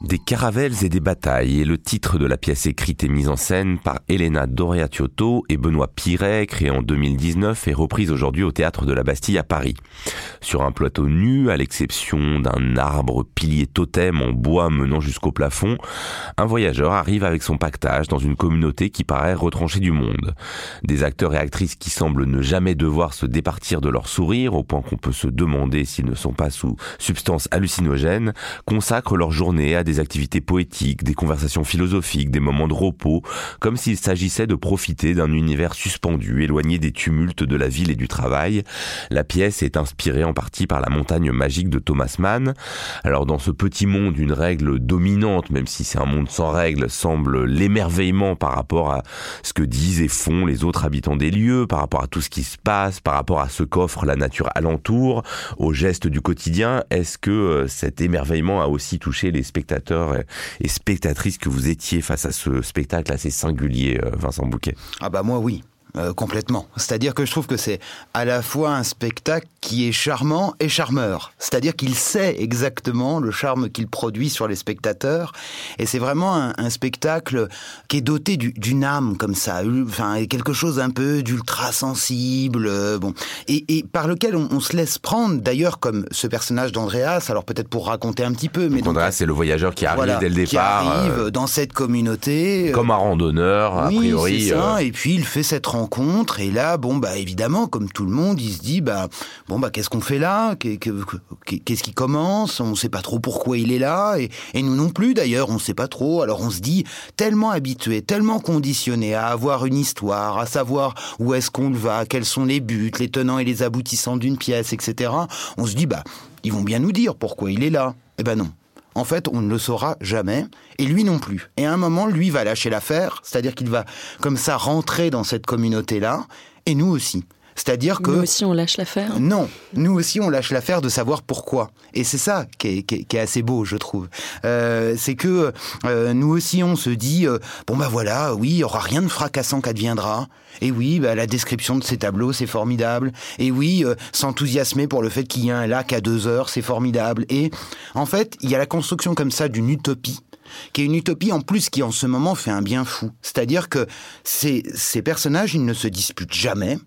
Des caravelles et des batailles est le titre de la pièce écrite et mise en scène par Elena Doriatiotto et Benoît Piret, créée en 2019 et reprise aujourd'hui au théâtre de la Bastille à Paris. Sur un plateau nu, à l'exception d'un arbre pilier totem en bois menant jusqu'au plafond, un voyageur arrive avec son pactage dans une communauté qui paraît retranchée du monde. Des acteurs et actrices qui semblent ne jamais devoir se départir de leur sourire, au point qu'on peut se demander s'ils ne sont pas sous substances hallucinogènes, consacrent leur journée à des activités poétiques, des conversations philosophiques, des moments de repos, comme s'il s'agissait de profiter d'un univers suspendu, éloigné des tumultes de la ville et du travail. La pièce est inspirée en partie par la montagne magique de Thomas Mann. Alors dans ce petit monde, une règle dominante, même si c'est un monde sans règles, semble l'émerveillement par rapport à ce que disent et font les autres habitants des lieux, par rapport à tout ce qui se passe, par rapport à ce qu'offre la nature alentour, aux gestes du quotidien. Est-ce que euh, cet émerveillement a aussi touché les spectateurs et spectatrices que vous étiez face à ce spectacle assez singulier, euh, Vincent Bouquet? Ah bah moi oui. Euh, complètement. C'est-à-dire que je trouve que c'est à la fois un spectacle qui est charmant et charmeur. C'est-à-dire qu'il sait exactement le charme qu'il produit sur les spectateurs. Et c'est vraiment un, spectacle qui est doté d'une âme comme ça. Enfin, quelque chose un peu d'ultra sensible. Euh, bon. Et, par lequel on, se laisse prendre, d'ailleurs, comme ce personnage d'Andreas. Alors peut-être pour raconter un petit peu. Mais Andreas, c'est le voyageur qui arrive dès le départ. Qui arrive euh, dans cette communauté. Comme un randonneur, a priori. Ça. Et puis il fait cette rencontre et là bon bah évidemment comme tout le monde il se dit bah bon bah qu'est-ce qu'on fait là? Qu'est-ce qui commence? On sait pas trop pourquoi il est là et, nous non plus d'ailleurs on sait pas trop. Alors on se dit tellement habitué tellement conditionné à avoir une histoire à savoir où est-ce qu'on va quels sont les buts les tenants et les aboutissants d'une pièce etc on se dit bah ils vont bien nous dire pourquoi il est là. Eh ben non en fait, on ne le saura jamais, et lui non plus. Et à un moment, lui va lâcher l'affaire, c'est-à-dire qu'il va comme ça rentrer dans cette communauté-là, et nous aussi. C'est-à-dire que... Nous aussi, on lâche l'affaire Non, nous aussi, on lâche l'affaire de savoir pourquoi. Et c'est ça qui est, assez beau, je trouve. Euh, c'est que euh, nous aussi, on se dit, euh, bon bah voilà, oui, il y aura rien de fracassant qu'adviendra. Et oui, bah, la description de ces tableaux, c'est formidable. Et oui, s'enthousiasmer pour le fait qu'il y a un lac à deux heures, c'est formidable. Et en fait, il y a la construction comme ça d'une utopie qui est une utopie en plus qui en ce moment fait un bien fou. C'est-à-dire que ces, ces personnages, ils ne se disputent jamais.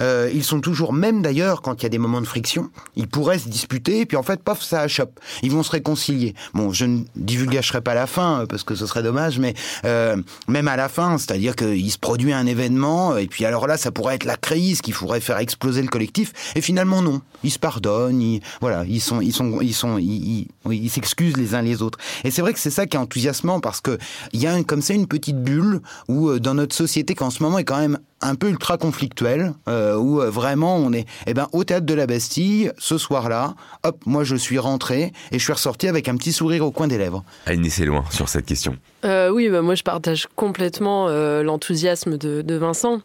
Euh, ils sont toujours, même d'ailleurs, quand il y a des moments de friction, ils pourraient se disputer, et puis en fait, paf, ça achoppe. Ils vont se réconcilier. Bon, je ne divulgacherai pas la fin, euh, parce que ce serait dommage, mais euh, même à la fin, c'est-à-dire qu'il se produit un événement, et puis alors là, ça pourrait être la crise qui pourrait faire exploser le collectif, et finalement non. Ils se pardonnent, ils, voilà, ils sont, ils sont, ils sont, ils, ils s'excusent les uns les autres. Et c'est vrai que c'est ça qui est enthousiasmant, parce que il y a comme ça une petite bulle où dans notre société, qu'en ce moment est quand même un peu ultra conflictuel euh, où euh, vraiment on est eh ben au théâtre de la Bastille ce soir-là hop moi je suis rentré et je suis ressorti avec un petit sourire au coin des lèvres. Aïe c'est loin sur cette question. Euh, oui bah, moi je partage complètement l'enthousiasme de, de Vincent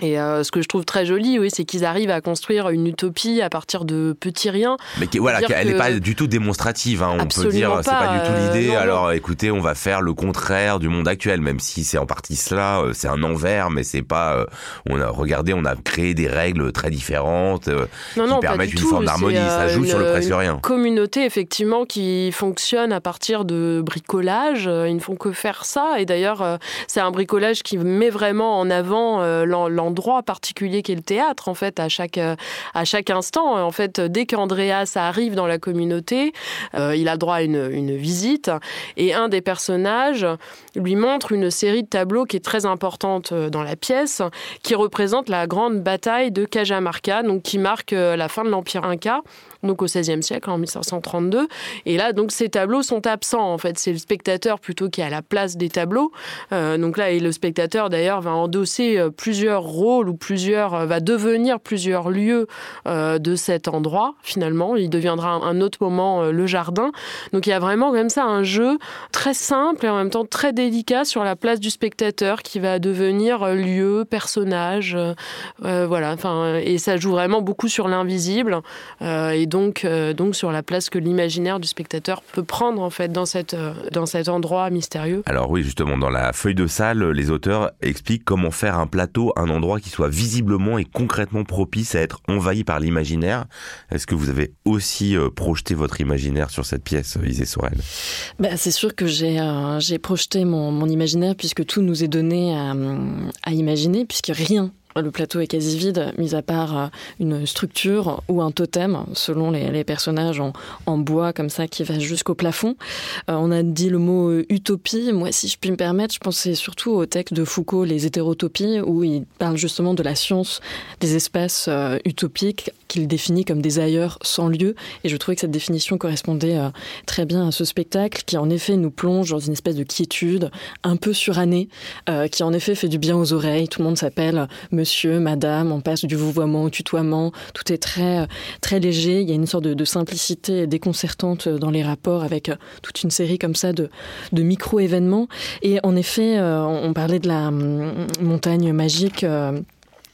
et euh, ce que je trouve très joli, oui, c'est qu'ils arrivent à construire une utopie à partir de petits riens. Mais voilà, elle n'est pas du tout démonstrative. Hein, on peut dire, c'est pas du tout euh, l'idée. alors, écoutez, on va faire le contraire du monde actuel, même si c'est en partie cela. Euh, c'est un envers, mais c'est pas. on a regardé, on a créé des règles très différentes qui permettent une forme d'harmonie. Ça joue sur le presque rien. Une communauté effectivement qui fonctionne à partir de bricolage. Ils ne font que faire ça. Et d'ailleurs, c'est un bricolage qui met vraiment en avant l'envers endroit particulier qu'est le théâtre, en fait, à chaque, euh, à chaque instant. En fait, dès qu'Andreas arrive dans la communauté, euh, il a droit à une, une, visite et un des personnages lui montre une série de tableaux qui est très importante euh, dans la pièce, qui représente la grande bataille de Cajamarca, donc qui marque la fin de l'Empire Inca donc au XVIe siècle, en 1532. Et là, donc ces tableaux sont absents. En fait, c'est le spectateur plutôt qui est à la place des tableaux. Donc là, et le spectateur d'ailleurs va endosser plusieurs rôles ou plusieurs, euh, va devenir plusieurs lieux de cet endroit. Finalement, il deviendra un autre moment le jardin. Donc il y a vraiment comme ça un jeu très simple et en même temps très délicat sur la place du spectateur qui va devenir lieu, personnage. voilà. Enfin, et ça joue vraiment beaucoup sur l'invisible. et donc, euh, donc sur la place que l'imaginaire du spectateur peut prendre en fait dans, cette, euh, dans cet endroit mystérieux. Alors oui, justement, dans la feuille de salle, les auteurs expliquent comment faire un plateau, un endroit endroit qui soit visiblement et concrètement propice à être envahi par l'imaginaire. Est-ce que vous avez aussi euh, projeté votre imaginaire sur cette pièce, Isée Sorel? Bah, C'est sûr que j'ai j'ai projeté mon, imaginaire puisque tout nous est donné à imaginer, puisque rien le plateau est quasi vide, mis à part euh, une structure ou un totem, selon les, personnages en, bois comme ça qui va jusqu'au plafond. Euh, on a dit le mot euh, utopie. Moi, si je puis me permettre, je pensais surtout au texte de Foucault, Les hétérotopies, où il parle justement de la science des espaces utopiques qu'il définit comme des ailleurs sans lieu. Et je trouvais que cette définition correspondait très bien à ce spectacle qui, en effet, nous plonge dans une espèce de quiétude un peu surannée, qui, en effet, fait du bien aux oreilles. Tout le monde s'appelle monsieur, madame, on passe du vouvoiement au tutoiement, tout est très, très léger, il y a une sorte de, simplicité déconcertante dans les rapports avec toute une série comme ça de, micro-événements. Et en effet, euh, on parlait de la hum, montagne magique.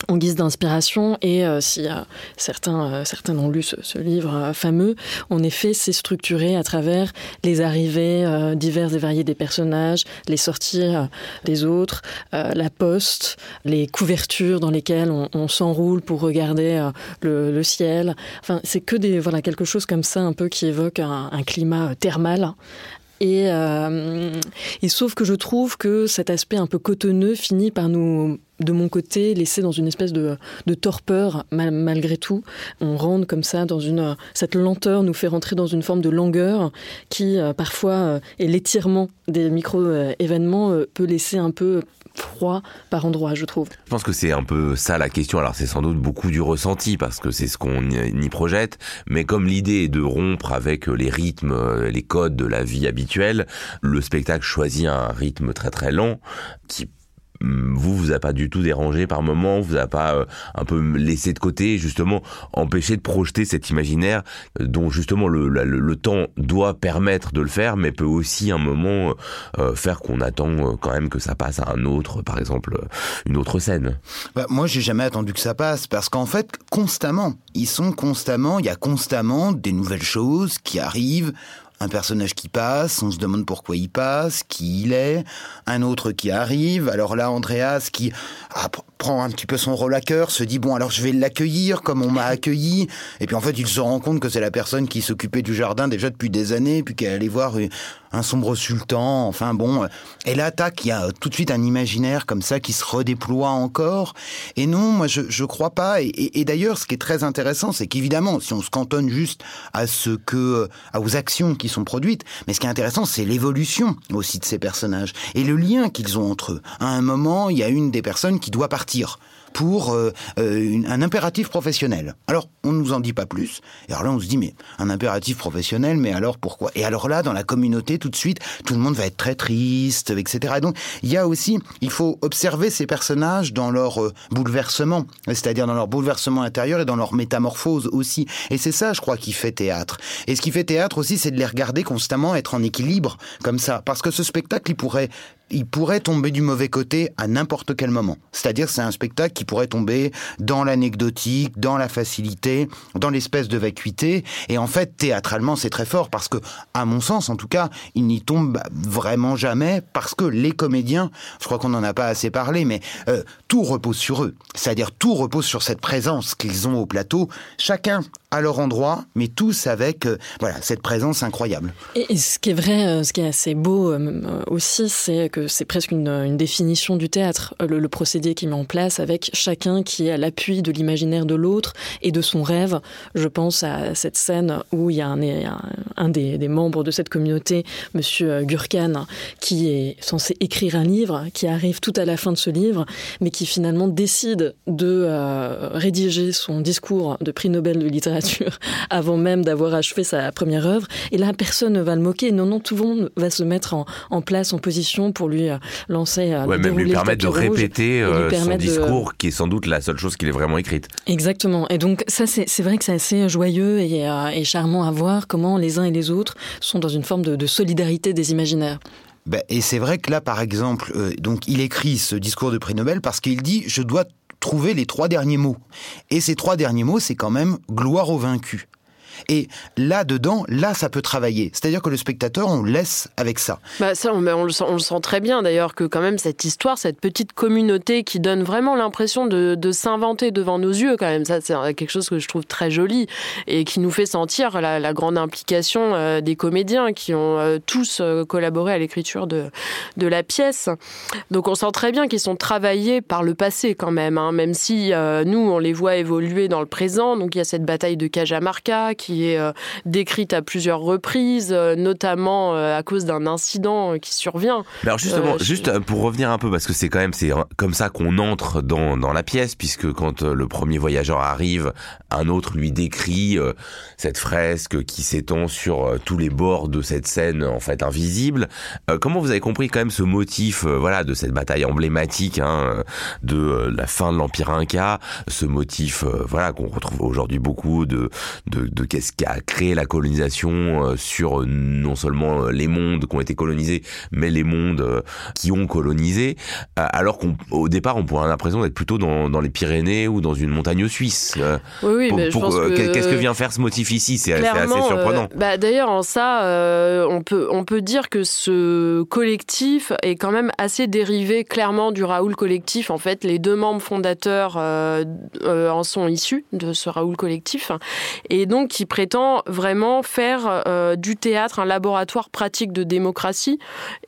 En guise d'inspiration et euh, si euh, certains euh, certains ont lu ce, livre fameux en effet c'est structuré à travers les arrivées diverses et variées des personnages les sorties des autres la poste les couvertures dans lesquelles on, s'enroule pour regarder le, ciel. Enfin c'est que des voilà quelque chose comme ça un peu qui évoque un climat thermal et, euh, et sauf que je trouve que cet aspect un peu cotonneux finit par nous, de mon côté, laisser dans une espèce de, torpeur malgré tout. On rentre comme ça dans une cette lenteur nous fait rentrer dans une forme de langueur qui euh, parfois euh, est l'étirement des micro événements peut laisser un peu froid par endroit, je trouve. Je pense que c'est un peu ça la question. Alors c'est sans doute beaucoup du ressenti parce que c'est ce qu'on y projette, mais comme l'idée est de rompre avec les rythmes, les codes de la vie habituelle, le spectacle choisit un rythme très très lent qui vous vous a pas du tout dérangé par moment, vous a pas euh, un peu laissé de côté, justement empêché de projeter cet imaginaire euh, dont justement le, le, temps doit permettre de le faire, mais peut aussi un moment euh, faire qu'on attend quand même que ça passe à un autre, par exemple une autre scène. Bah, moi, j'ai jamais attendu que ça passe parce qu'en fait, constamment, ils sont constamment, il y a constamment des nouvelles choses qui arrivent un personnage qui passe, on se demande pourquoi il passe, qui il est, un autre qui arrive. Alors là, Andreas qui ah, prend un petit peu son rôle à cœur, se dit bon alors je vais l'accueillir comme on m'a accueilli. Et puis en fait, il se rend compte que c'est la personne qui s'occupait du jardin déjà depuis des années, puis qu'elle allait voir un sombre sultan. Enfin bon, et là, tac, il y a tout de suite un imaginaire comme ça qui se redéploie encore. Et non, moi je je crois pas. Et, et d'ailleurs, ce qui est très intéressant, c'est qu'évidemment, si on se cantonne juste à ce que, à aux actions qui sont produites. Mais ce qui est intéressant, c'est l'évolution aussi de ces personnages et le lien qu'ils ont entre eux. À un moment, il y a une des personnes qui doit partir pour euh, euh, un impératif professionnel. Alors, on ne nous en dit pas plus. Et alors là, on se dit, mais un impératif professionnel, mais alors pourquoi? Et alors là, dans la communauté, tout de suite, tout le monde va être très triste, etc. Et donc, il y a aussi, il faut observer ces personnages dans leur euh, bouleversement, c'est-à-dire dans leur bouleversement intérieur et dans leur métamorphose aussi. Et c'est ça, je crois, qui fait théâtre. Et ce qui fait théâtre aussi, c'est de les regarder constamment, être en équilibre, comme ça. Parce que ce spectacle, il pourrait il pourrait tomber du mauvais côté à n'importe quel moment. C'est-à-dire c'est un spectacle qui pourrait tomber dans l'anecdotique, dans la facilité, dans l'espèce de vacuité. Et en fait, théâtralement, c'est très fort parce que, à mon sens, en tout cas, il n'y tombe vraiment jamais parce que les comédiens, je crois qu'on n'en a pas assez parlé, mais euh, tout repose sur eux. C'est-à-dire tout repose sur cette présence qu'ils ont au plateau. Chacun à leur endroit, mais tous avec euh, voilà cette présence incroyable. Et, ce qui est vrai, euh, ce qui est assez beau euh, aussi, c'est que c'est presque une, définition du théâtre, le, procédé qui met en place avec chacun qui est à l'appui de l'imaginaire de l'autre et de son rêve. Je pense à cette scène où il y a un, des, membres de cette communauté, Monsieur Gurkan, qui est censé écrire un livre, qui arrive tout à la fin de ce livre, mais qui finalement décide de rédiger son discours de prix Nobel de littérature avant même d'avoir achevé sa première œuvre. Et là, personne ne va le moquer. Non, non, tout le monde va se mettre en, place, en position pour lui euh, lancer. Euh, ouais, même lui permettre de répéter euh, son discours, qui est sans doute la seule chose qu'il ait vraiment écrite. Exactement. Et donc, ça, c'est vrai que c'est assez joyeux et, charmant à voir comment les uns et les autres sont dans une forme de, solidarité des imaginaires. Ben, et c'est vrai que là, par exemple, donc il écrit ce discours de prix Nobel parce qu'il dit je dois trouver les trois derniers mots. Et ces trois derniers mots, c'est quand même gloire aux vaincus. Et là-dedans, là, ça peut travailler. C'est-à-dire que le spectateur, on laisse avec ça. Bah ça, on, le sent, on, le sent, très bien d'ailleurs que quand même cette histoire, cette petite communauté qui donne vraiment l'impression de, s'inventer devant nos yeux, quand même, ça c'est quelque chose que je trouve très joli et qui nous fait sentir la, grande implication euh, des comédiens qui ont euh, tous euh, collaboré à l'écriture de, de la pièce. Donc on sent très bien qu'ils sont travaillés par le passé quand même, hein, même si nous on les voit évoluer dans le présent. Donc il y a cette bataille de Cajamarca qui est décrite à plusieurs reprises, notamment à cause d'un incident qui survient. Mais alors justement, juste pour revenir un peu, parce que c'est quand même c'est comme ça qu'on entre dans, dans la pièce, puisque quand le premier voyageur arrive, un autre lui décrit cette fresque qui s'étend sur tous les bords de cette scène en fait invisible. Euh, comment vous avez compris quand même ce motif, euh, voilà, de cette bataille emblématique hein, de euh, la fin de l'Empire Inca, ce motif, voilà, qu'on retrouve aujourd'hui beaucoup de de, de qu'est-ce qui a créé la colonisation sur non seulement les mondes qui ont été colonisés, mais les mondes qui ont colonisé, alors qu'au départ on pourrait avoir l'impression d'être plutôt dans, dans les Pyrénées ou dans une montagne suisse. oui, oui, mais je pense que... qu'est-ce que vient faire ce motif ici C'est assez surprenant. bah, D'ailleurs, en ça, euh, on, peut, on peut dire que ce collectif est quand même assez dérivé clairement du Raoul collectif. En fait, les deux membres fondateurs euh, euh, en sont issus de ce Raoul collectif. Et donc, qui prétend vraiment faire du théâtre un laboratoire pratique de démocratie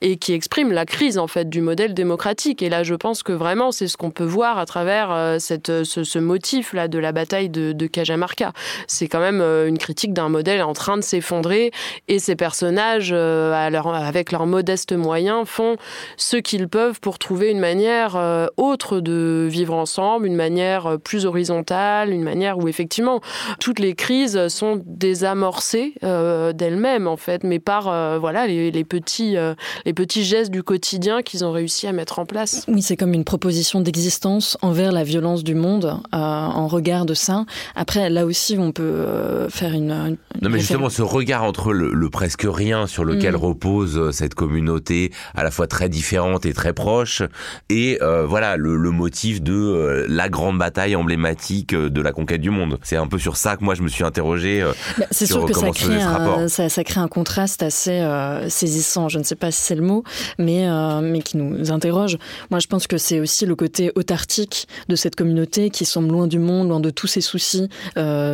et qui exprime la crise, en fait, du modèle démocratique. Et là, je pense que vraiment, c'est ce qu'on peut voir à travers cette, ce, motif-là de la bataille de, Cajamarca. C'est quand même une critique d'un modèle en train de s'effondrer et ces personnages, euh, avec leurs modestes moyens, font ce qu'ils peuvent pour trouver une manière euh, autre de vivre ensemble, une manière euh, plus horizontale, une manière où effectivement toutes les crises sont désamorcées d'elles-mêmes en fait, mais par voilà les, petits les petits gestes du quotidien qu'ils ont réussi à mettre en place. Oui, c'est comme une proposition d'existence envers la violence du monde en regard de ça. Après, là aussi, on peut faire une, non, mais justement, ce regard entre le, le presque rien sur lequel mm. repose euh, cette communauté à la fois très différente et très proche, et euh, voilà le, le, motif de euh, la grande bataille emblématique de la conquête du monde. C'est un peu sur ça que moi je me suis interrogé. Bah, c'est sûr que ça crée, un, ça, ça, crée un contraste assez saisissant. Je ne sais pas si c'est le mot, mais mais qui nous interroge. Moi, je pense que c'est aussi le côté autartique de cette communauté qui semble loin du monde, loin de tous ses soucis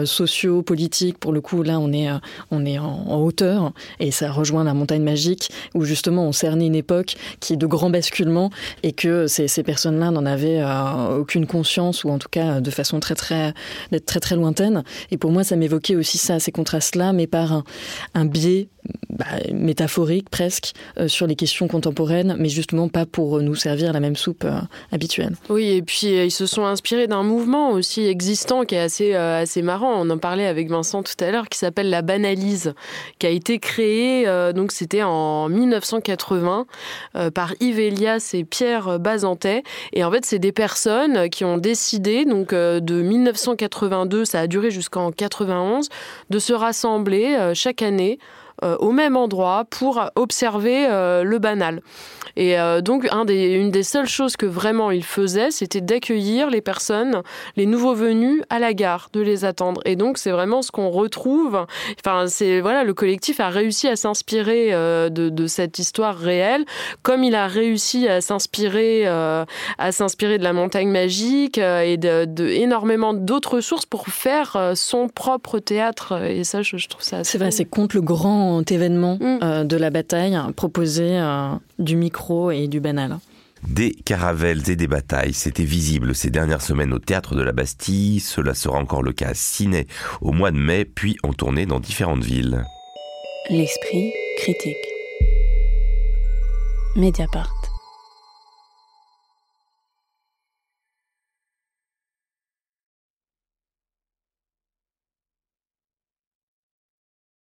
sociaux, politiques. Pour le coup, là, on est on est en, en hauteur et ça rejoint la montagne magique où justement on cernait une époque qui est de grands basculements et que ces, ces personnes-là n'en avaient euh, aucune conscience ou en tout cas de façon très très très très lointaine. Et pour moi, ça m'évoquait aussi ça, ces contrastes-là, mais par un biais bah, métaphorique presque euh, sur les questions contemporaines, mais justement pas pour nous servir la même soupe euh, habituelle. Oui, et puis ils se sont inspirés d'un mouvement aussi existant qui est assez assez marrant. On en parlait avec Vincent tout à l'heure, qui s'appelle la banalise, qui a été créé, euh, donc c'était en 1980 euh, par Yves Elias et Pierre Bazantet. Et en fait, c'est des personnes qui ont décidé, donc euh, de 1982, ça a duré jusqu'en 91, de se rassembler chaque année au même endroit pour observer le banal. Et euh, donc, un des, une des seules choses que vraiment il faisait, c'était d'accueillir les personnes, les nouveaux venus à la gare, de les attendre. Et donc, c'est vraiment ce qu'on retrouve. Enfin, c'est voilà, le collectif a réussi à s'inspirer euh, de, de, cette histoire réelle, comme il a réussi à s'inspirer, euh, à s'inspirer de la montagne magique euh, et de, de énormément d'autres sources pour faire euh, son propre théâtre. Et ça, je, je trouve ça. C'est vrai, c'est contre le grand événement mm. de la bataille proposé du micro et du banal. Des caravelles et des batailles, c'était visible ces dernières semaines au théâtre de la Bastille. Cela sera encore le cas à Ciné au mois de mai, puis en tournée dans différentes villes. L'esprit critique. Mediapart.